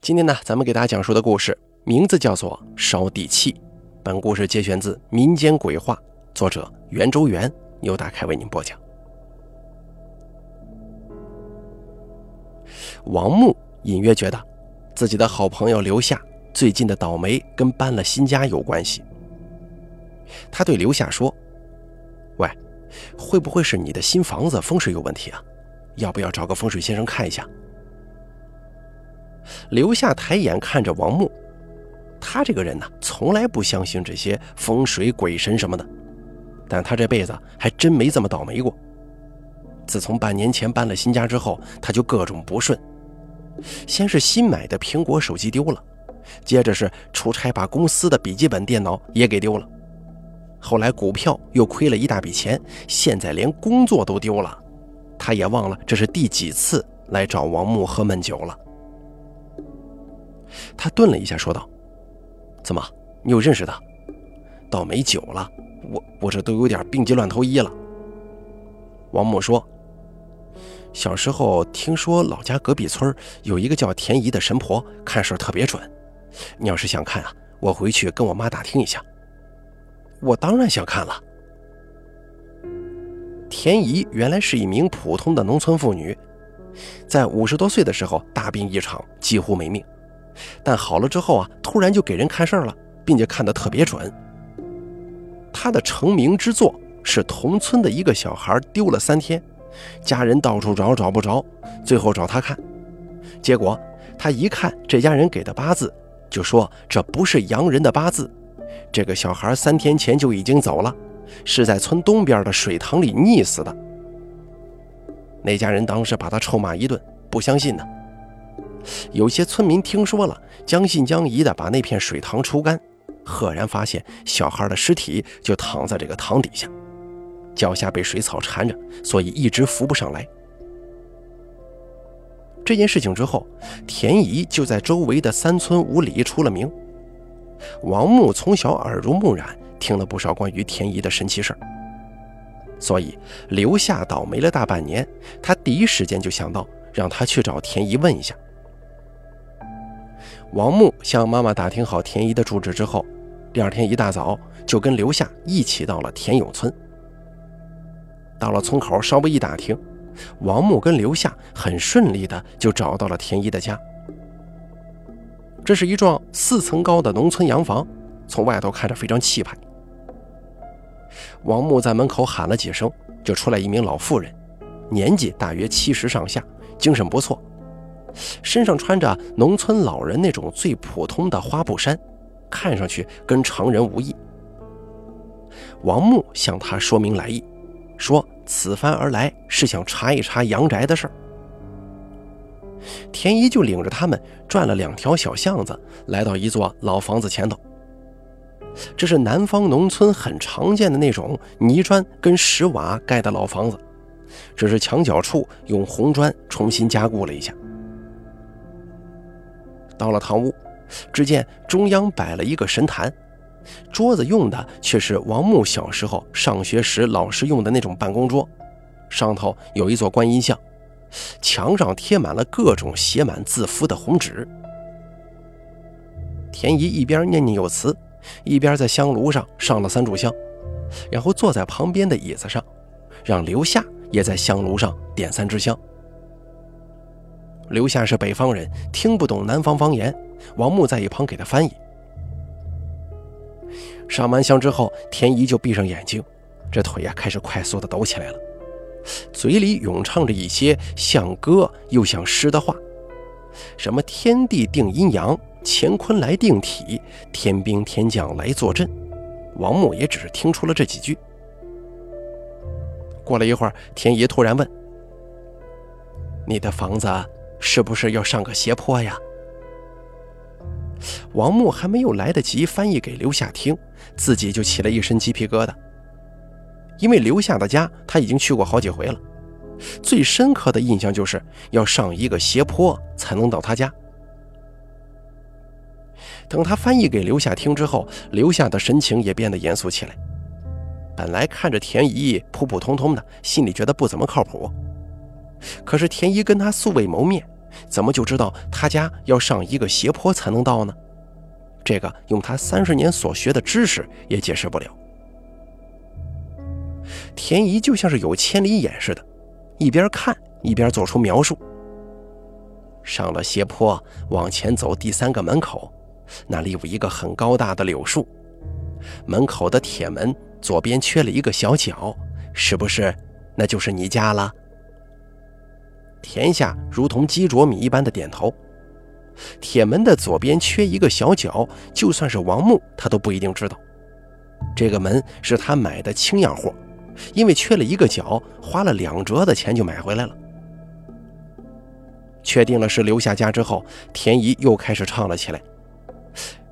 今天呢，咱们给大家讲述的故事名字叫做《烧地契》。本故事节选自民间鬼话，作者袁周元由大开为您播讲。王木隐约觉得，自己的好朋友刘夏最近的倒霉跟搬了新家有关系。他对刘夏说：“喂，会不会是你的新房子风水有问题啊？要不要找个风水先生看一下？”刘夏抬眼看着王木，他这个人呢，从来不相信这些风水鬼神什么的，但他这辈子还真没这么倒霉过。自从半年前搬了新家之后，他就各种不顺。先是新买的苹果手机丢了，接着是出差把公司的笔记本电脑也给丢了，后来股票又亏了一大笔钱，现在连工作都丢了。他也忘了这是第几次来找王木喝闷酒了。他顿了一下，说道：“怎么，你有认识的？倒霉久了，我我这都有点病急乱投医了。”王木说：“小时候听说老家隔壁村有一个叫田姨的神婆，看事特别准。你要是想看啊，我回去跟我妈打听一下。”我当然想看了。田姨原来是一名普通的农村妇女，在五十多岁的时候大病一场，几乎没命。但好了之后啊，突然就给人看事儿了，并且看得特别准。他的成名之作是同村的一个小孩丢了三天，家人到处找找不着，最后找他看，结果他一看这家人给的八字，就说这不是洋人的八字，这个小孩三天前就已经走了，是在村东边的水塘里溺死的。那家人当时把他臭骂一顿，不相信呢。有些村民听说了，将信将疑的把那片水塘抽干，赫然发现小孩的尸体就躺在这个塘底下，脚下被水草缠着，所以一直浮不上来。这件事情之后，田姨就在周围的三村五里出了名。王木从小耳濡目染，听了不少关于田姨的神奇事儿，所以留下倒霉了大半年，他第一时间就想到让他去找田姨问一下。王木向妈妈打听好田姨的住址之后，第二天一大早就跟刘夏一起到了田永村。到了村口，稍微一打听，王木跟刘夏很顺利的就找到了田姨的家。这是一幢四层高的农村洋房，从外头看着非常气派。王木在门口喊了几声，就出来一名老妇人，年纪大约七十上下，精神不错。身上穿着农村老人那种最普通的花布衫，看上去跟常人无异。王木向他说明来意，说此番而来是想查一查阳宅的事儿。田姨就领着他们转了两条小巷子，来到一座老房子前头。这是南方农村很常见的那种泥砖跟石瓦盖的老房子，只是墙角处用红砖重新加固了一下。到了堂屋，只见中央摆了一个神坛，桌子用的却是王木小时候上学时老师用的那种办公桌，上头有一座观音像，墙上贴满了各种写满字符的红纸。田姨一边念念有词，一边在香炉上上了三炷香，然后坐在旁边的椅子上，让刘夏也在香炉上点三支香。刘夏是北方人，听不懂南方方言。王木在一旁给他翻译。上完香之后，田姨就闭上眼睛，这腿呀开始快速的抖起来了，嘴里咏唱着一些像歌又像诗的话，什么“天地定阴阳，乾坤来定体，天兵天将来坐镇”。王木也只是听出了这几句。过了一会儿，田姨突然问：“你的房子？”是不是要上个斜坡呀？王木还没有来得及翻译给刘夏听，自己就起了一身鸡皮疙瘩。因为刘夏的家他已经去过好几回了，最深刻的印象就是要上一个斜坡才能到他家。等他翻译给刘夏听之后，刘夏的神情也变得严肃起来。本来看着田姨普普通通的，心里觉得不怎么靠谱。可是田姨跟他素未谋面，怎么就知道他家要上一个斜坡才能到呢？这个用他三十年所学的知识也解释不了。田姨就像是有千里眼似的，一边看一边做出描述。上了斜坡，往前走第三个门口，那里有一个很高大的柳树，门口的铁门左边缺了一个小角，是不是？那就是你家了。田夏如同鸡啄米一般的点头。铁门的左边缺一个小角，就算是王木，他都不一定知道。这个门是他买的轻样货，因为缺了一个角，花了两折的钱就买回来了。确定了是刘夏家之后，田姨又开始唱了起来。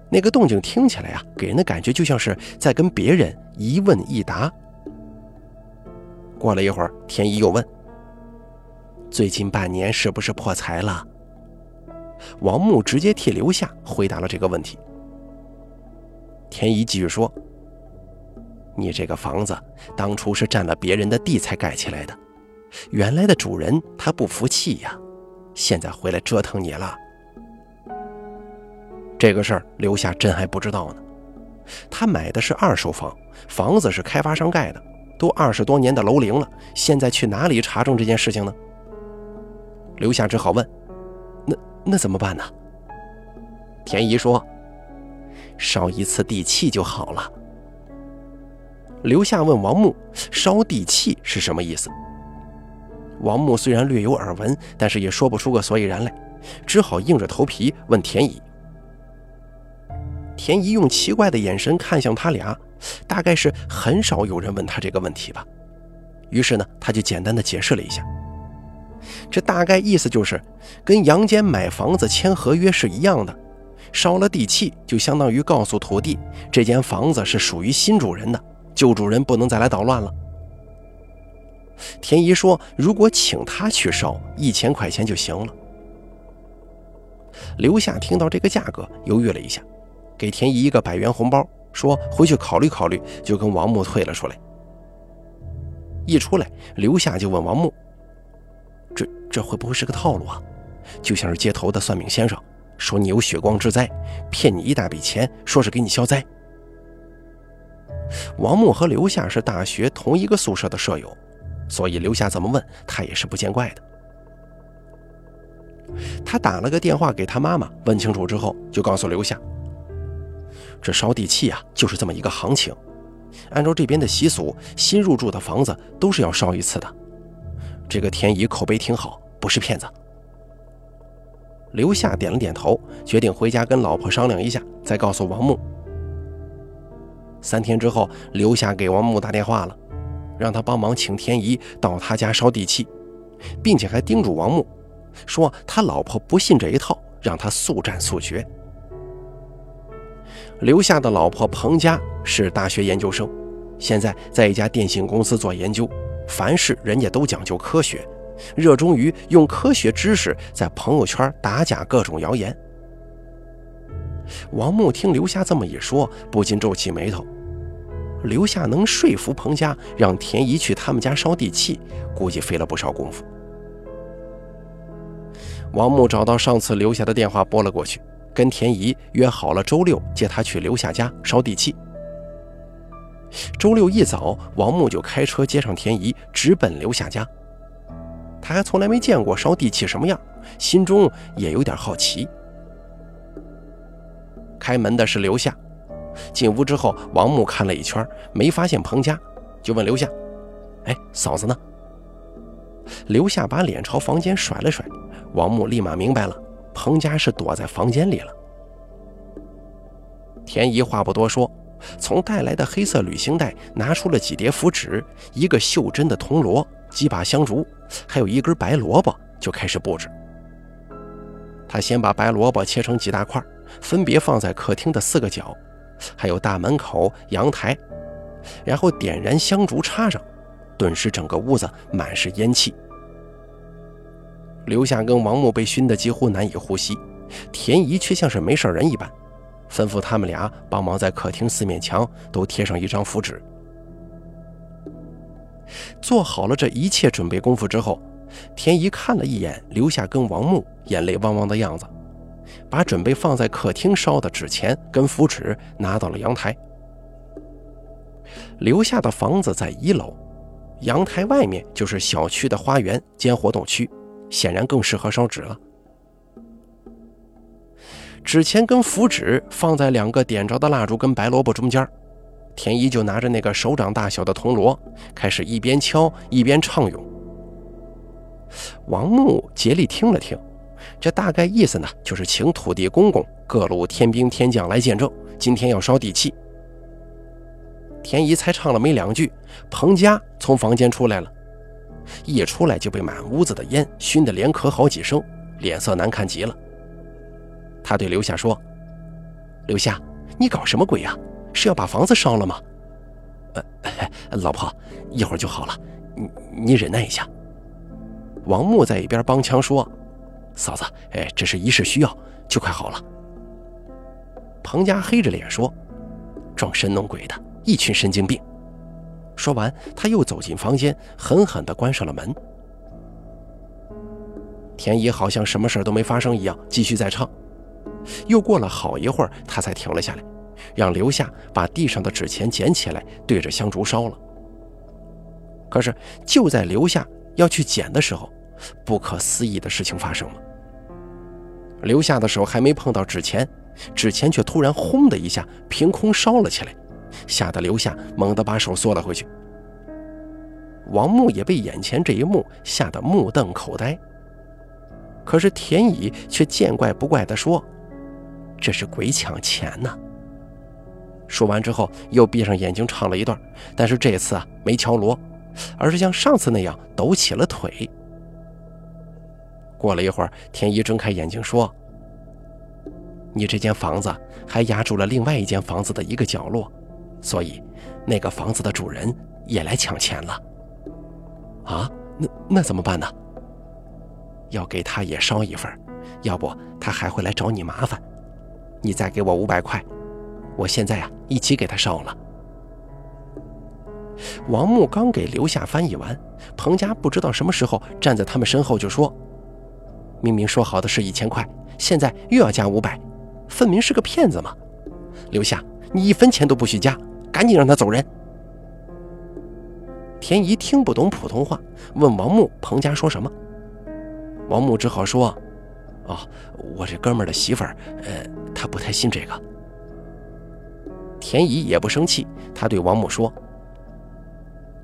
那个动静听起来啊，给人的感觉就像是在跟别人一问一答。过了一会儿，田姨又问。最近半年是不是破财了？王木直接替刘夏回答了这个问题。田姨继续说：“你这个房子当初是占了别人的地才盖起来的，原来的主人他不服气呀，现在回来折腾你了。这个事儿刘夏真还不知道呢。他买的是二手房，房子是开发商盖的，都二十多年的楼龄了，现在去哪里查证这件事情呢？”刘夏只好问：“那那怎么办呢？”田姨说：“烧一次地契就好了。”刘夏问王木：“烧地契是什么意思？”王木虽然略有耳闻，但是也说不出个所以然来，只好硬着头皮问田姨。田姨用奇怪的眼神看向他俩，大概是很少有人问他这个问题吧。于是呢，他就简单的解释了一下。这大概意思就是，跟杨坚买房子签合约是一样的，烧了地契就相当于告诉土地，这间房子是属于新主人的，旧主人不能再来捣乱了。田姨说，如果请他去烧，一千块钱就行了。刘夏听到这个价格，犹豫了一下，给田姨一个百元红包，说回去考虑考虑，就跟王木退了出来。一出来，刘夏就问王木。这这会不会是个套路啊？就像是街头的算命先生说你有血光之灾，骗你一大笔钱，说是给你消灾。王木和刘夏是大学同一个宿舍的舍友，所以刘夏怎么问他也是不见怪的。他打了个电话给他妈妈，问清楚之后，就告诉刘夏：“这烧地契啊，就是这么一个行情。按照这边的习俗，新入住的房子都是要烧一次的。”这个田姨口碑挺好，不是骗子。刘夏点了点头，决定回家跟老婆商量一下，再告诉王木。三天之后，刘夏给王木打电话了，让他帮忙请田姨到他家烧地契，并且还叮嘱王木，说他老婆不信这一套，让他速战速决。刘夏的老婆彭佳是大学研究生，现在在一家电信公司做研究。凡事人家都讲究科学，热衷于用科学知识在朋友圈打假各种谣言。王木听刘夏这么一说，不禁皱起眉头。刘夏能说服彭家让田姨去他们家烧地契，估计费了不少功夫。王木找到上次留下的电话拨了过去，跟田姨约好了周六接她去刘夏家烧地契。周六一早，王木就开车接上田姨，直奔刘夏家。他还从来没见过烧地契什么样，心中也有点好奇。开门的是刘夏。进屋之后，王木看了一圈，没发现彭家，就问刘夏：“哎，嫂子呢？”刘夏把脸朝房间甩了甩，王木立马明白了，彭家是躲在房间里了。田姨话不多说。从带来的黑色旅行袋拿出了几叠符纸、一个袖珍的铜锣、几把香烛，还有一根白萝卜，就开始布置。他先把白萝卜切成几大块，分别放在客厅的四个角，还有大门口、阳台，然后点燃香烛插上，顿时整个屋子满是烟气。刘夏跟王木被熏得几乎难以呼吸，田姨却像是没事人一般。吩咐他们俩帮忙在客厅四面墙都贴上一张符纸。做好了这一切准备功夫之后，田姨看了一眼留下跟王木眼泪汪汪的样子，把准备放在客厅烧的纸钱跟符纸拿到了阳台。留下的房子在一楼，阳台外面就是小区的花园兼活动区，显然更适合烧纸了。纸钱跟符纸放在两个点着的蜡烛跟白萝卜中间，田一就拿着那个手掌大小的铜锣，开始一边敲一边唱咏。王木竭力听了听，这大概意思呢，就是请土地公公、各路天兵天将来见证，今天要烧地契。田姨才唱了没两句，彭家从房间出来了，一出来就被满屋子的烟熏得连咳好几声，脸色难看极了。他对刘夏说：“刘夏，你搞什么鬼呀？是要把房子烧了吗？”“呃，老婆，一会儿就好了，你你忍耐一下。”王木在一边帮腔说：“嫂子，哎，这是一时需要，就快好了。”彭家黑着脸说：“装神弄鬼的。”一群神经病。说完，他又走进房间，狠狠地关上了门。田姨好像什么事都没发生一样，继续在唱。又过了好一会儿，他才停了下来，让刘夏把地上的纸钱捡起来，对着香烛烧了。可是就在刘夏要去捡的时候，不可思议的事情发生了。刘夏的手还没碰到纸钱，纸钱却突然轰的一下，凭空烧了起来。吓得刘夏猛地把手缩了回去。王木也被眼前这一幕吓得目瞪口呆。可是田乙却见怪不怪地说：“这是鬼抢钱呢。”说完之后，又闭上眼睛唱了一段，但是这次啊没敲锣，而是像上次那样抖起了腿。过了一会儿，田一睁开眼睛说：“你这间房子还压住了另外一间房子的一个角落。”所以，那个房子的主人也来抢钱了。啊，那那怎么办呢？要给他也烧一份，要不他还会来找你麻烦。你再给我五百块，我现在啊一起给他烧了。王木刚给刘夏翻译完，彭家不知道什么时候站在他们身后就说：“明明说好的是一千块，现在又要加五百，分明是个骗子嘛！”刘夏，你一分钱都不许加。赶紧让他走人！田姨听不懂普通话，问王木：“彭家说什么？”王木只好说：“哦，我这哥们儿的媳妇儿，呃，他不太信这个。”田姨也不生气，他对王木说：“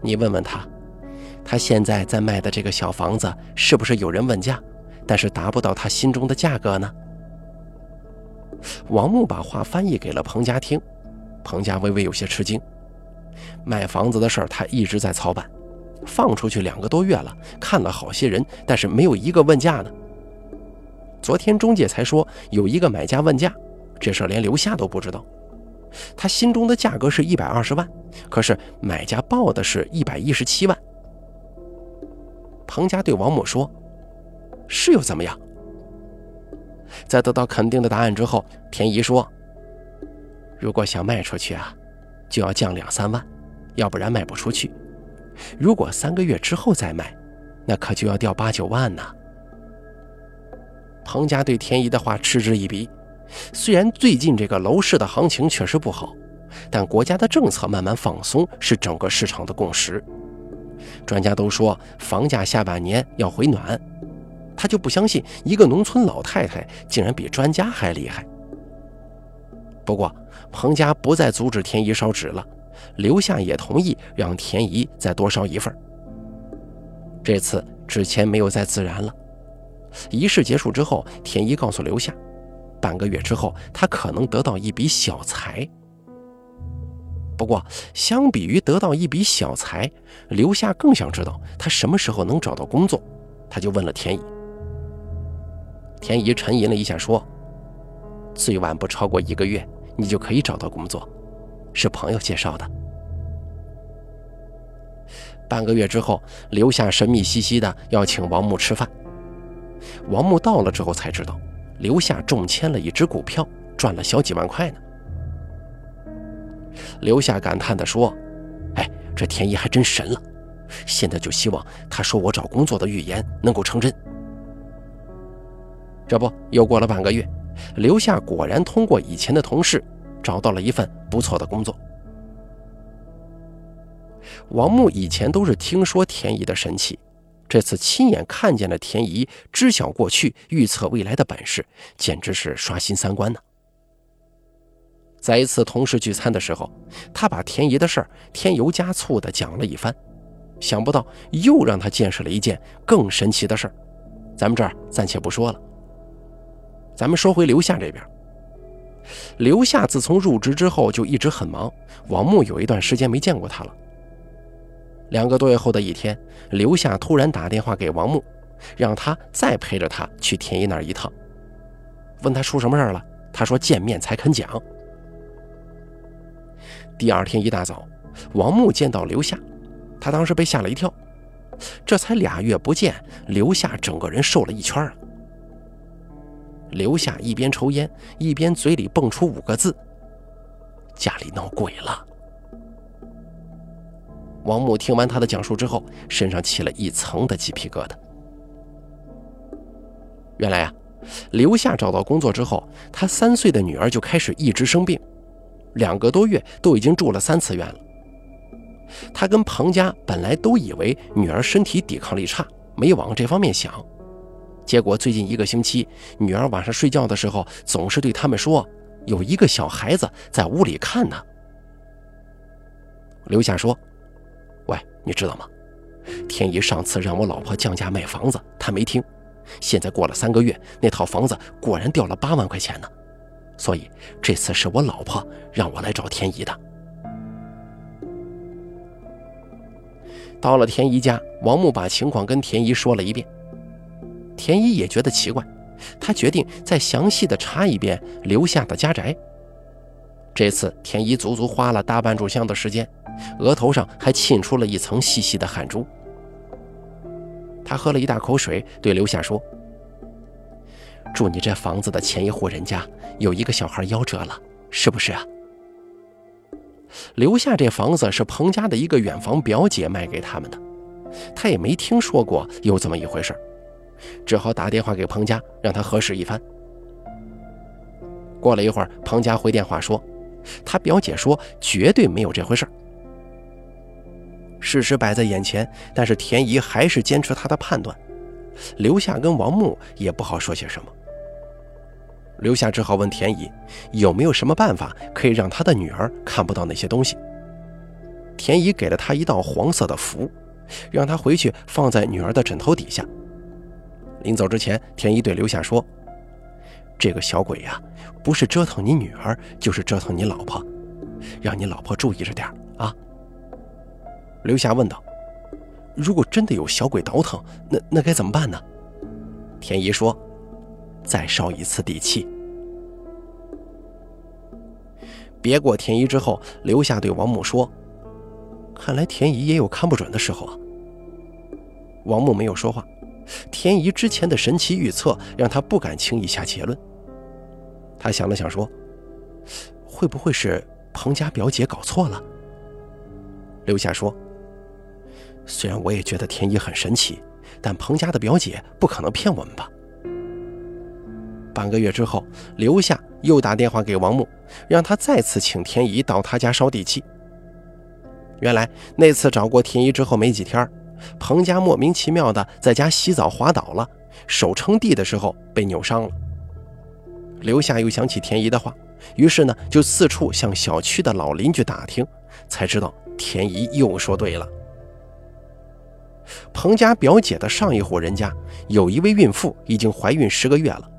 你问问他，他现在在卖的这个小房子，是不是有人问价，但是达不到他心中的价格呢？”王木把话翻译给了彭家听。彭家微微有些吃惊，卖房子的事儿他一直在操办，放出去两个多月了，看了好些人，但是没有一个问价的。昨天中介才说有一个买家问价，这事连刘夏都不知道。他心中的价格是一百二十万，可是买家报的是一百一十七万。彭家对王母说：“是又怎么样？”在得到肯定的答案之后，田姨说。如果想卖出去啊，就要降两三万，要不然卖不出去。如果三个月之后再卖，那可就要掉八九万呢。彭家对田姨的话嗤之以鼻。虽然最近这个楼市的行情确实不好，但国家的政策慢慢放松是整个市场的共识。专家都说房价下半年要回暖，他就不相信一个农村老太太竟然比专家还厉害。不过。彭家不再阻止田姨烧纸了，刘夏也同意让田姨再多烧一份。这次纸钱没有再自燃了。仪式结束之后，田姨告诉刘夏，半个月之后他可能得到一笔小财。不过，相比于得到一笔小财，刘夏更想知道他什么时候能找到工作。他就问了田姨。田姨沉吟了一下，说：“最晚不超过一个月。”你就可以找到工作，是朋友介绍的。半个月之后，刘夏神秘兮兮的要请王木吃饭。王木到了之后才知道，刘夏中签了一只股票，赚了小几万块呢。刘夏感叹的说：“哎，这田姨还真神了，现在就希望他说我找工作的预言能够成真。这不，又过了半个月，刘夏果然通过以前的同事找到了一份不错的工作。王木以前都是听说田姨的神奇，这次亲眼看见了田姨知晓过去、预测未来的本事，简直是刷新三观呢。在一次同事聚餐的时候，他把田姨的事儿添油加醋的讲了一番，想不到又让他见识了一件更神奇的事儿。咱们这儿暂且不说了，咱们说回刘夏这边。刘夏自从入职之后就一直很忙，王木有一段时间没见过他了。两个多月后的一天，刘夏突然打电话给王木，让他再陪着他去田姨那儿一趟。问他出什么事了，他说见面才肯讲。第二天一大早，王木见到刘夏，他当时被吓了一跳。这才俩月不见，刘夏整个人瘦了一圈啊！刘夏一边抽烟，一边嘴里蹦出五个字：“家里闹鬼了。”王木听完他的讲述之后，身上起了一层的鸡皮疙瘩。原来啊，刘夏找到工作之后，他三岁的女儿就开始一直生病，两个多月都已经住了三次院了。他跟彭家本来都以为女儿身体抵抗力差，没往这方面想。结果最近一个星期，女儿晚上睡觉的时候总是对他们说：“有一个小孩子在屋里看呢。”刘夏说。喂你知道吗？天一上次让我老婆降价卖房子，她没听。现在过了三个月，那套房子果然掉了八万块钱呢。所以这次是我老婆让我来找天一的。到了田姨家，王木把情况跟田姨说了一遍。田姨也觉得奇怪，他决定再详细的查一遍留下的家宅。这次田姨足足花了大半炷香的时间。额头上还沁出了一层细细的汗珠。他喝了一大口水，对刘夏说：“住你这房子的前一户人家有一个小孩夭折了，是不是啊？”刘夏这房子是彭家的一个远房表姐卖给他们的，他也没听说过有这么一回事，只好打电话给彭家，让他核实一番。过了一会儿，彭家回电话说：“他表姐说绝对没有这回事。”事实摆在眼前，但是田姨还是坚持她的判断。刘夏跟王木也不好说些什么。刘夏只好问田姨有没有什么办法可以让他的女儿看不到那些东西。田姨给了他一道黄色的符，让他回去放在女儿的枕头底下。临走之前，田姨对刘夏说：“这个小鬼呀，不是折腾你女儿，就是折腾你老婆，让你老婆注意着点啊。”刘霞问道：“如果真的有小鬼倒腾，那那该怎么办呢？”田姨说：“再烧一次地气。”别过田姨之后，刘夏对王木说：“看来田姨也有看不准的时候啊。”王木没有说话。田姨之前的神奇预测让他不敢轻易下结论。他想了想说：“会不会是彭家表姐搞错了？”刘霞说。虽然我也觉得田一很神奇，但彭家的表姐不可能骗我们吧？半个月之后，刘夏又打电话给王木，让他再次请田姨到他家烧地契。原来那次找过田姨之后没几天，彭家莫名其妙的在家洗澡滑倒了，手撑地的时候被扭伤了。刘夏又想起田姨的话，于是呢就四处向小区的老邻居打听，才知道田姨又说对了。彭家表姐的上一户人家有一位孕妇已经怀孕十个月了，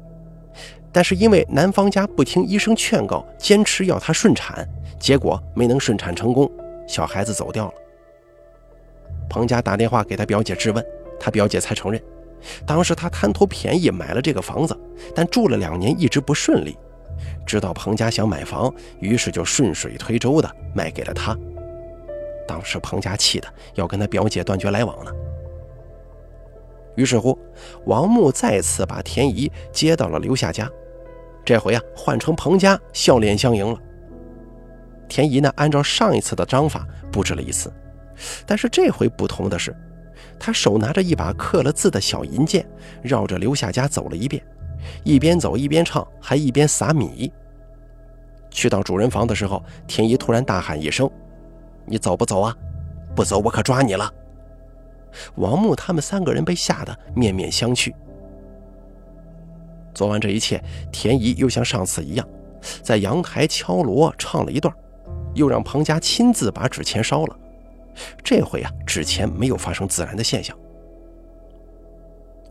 但是因为男方家不听医生劝告，坚持要她顺产，结果没能顺产成功，小孩子走掉了。彭家打电话给他表姐质问，他表姐才承认，当时他贪图便宜买了这个房子，但住了两年一直不顺利，知道彭家想买房，于是就顺水推舟的卖给了他。当时彭家气的要跟他表姐断绝来往呢。于是乎，王木再次把田姨接到了刘夏家，这回啊换成彭家笑脸相迎了。田姨呢，按照上一次的章法布置了一次，但是这回不同的是，他手拿着一把刻了字的小银剑，绕着刘夏家走了一遍，一边走一边唱，还一边撒米。去到主人房的时候，田姨突然大喊一声：“你走不走啊？不走，我可抓你了！”王木他们三个人被吓得面面相觑。做完这一切，田姨又像上次一样，在阳台敲锣唱了一段，又让庞家亲自把纸钱烧了。这回啊，纸钱没有发生自燃的现象。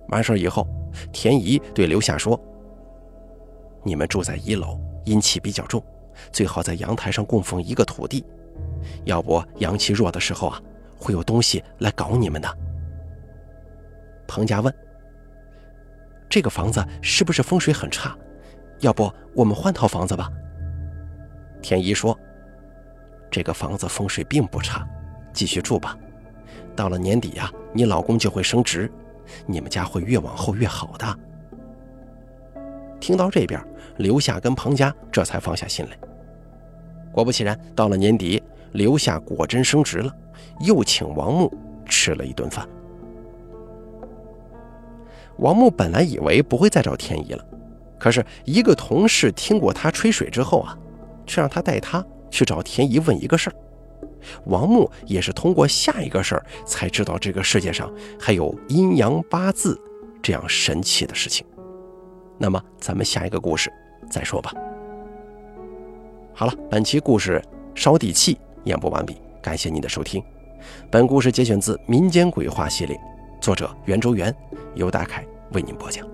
完事以后，田姨对刘夏说：“你们住在一楼，阴气比较重，最好在阳台上供奉一个土地，要不阳气弱的时候啊，会有东西来搞你们的。”彭家问：“这个房子是不是风水很差？要不我们换套房子吧？”田姨说：“这个房子风水并不差。”继续住吧，到了年底呀，你老公就会升职，你们家会越往后越好的。听到这边，刘夏跟彭家这才放下心来。果不其然，到了年底，刘夏果真升职了，又请王木吃了一顿饭。王木本来以为不会再找天意了，可是一个同事听过他吹水之后啊，却让他带他去找天意问一个事儿。王木也是通过下一个事儿才知道这个世界上还有阴阳八字这样神奇的事情。那么咱们下一个故事再说吧。好了，本期故事烧地气演播完毕，感谢您的收听。本故事节选自民间鬼话系列，作者袁周元，由大凯为您播讲。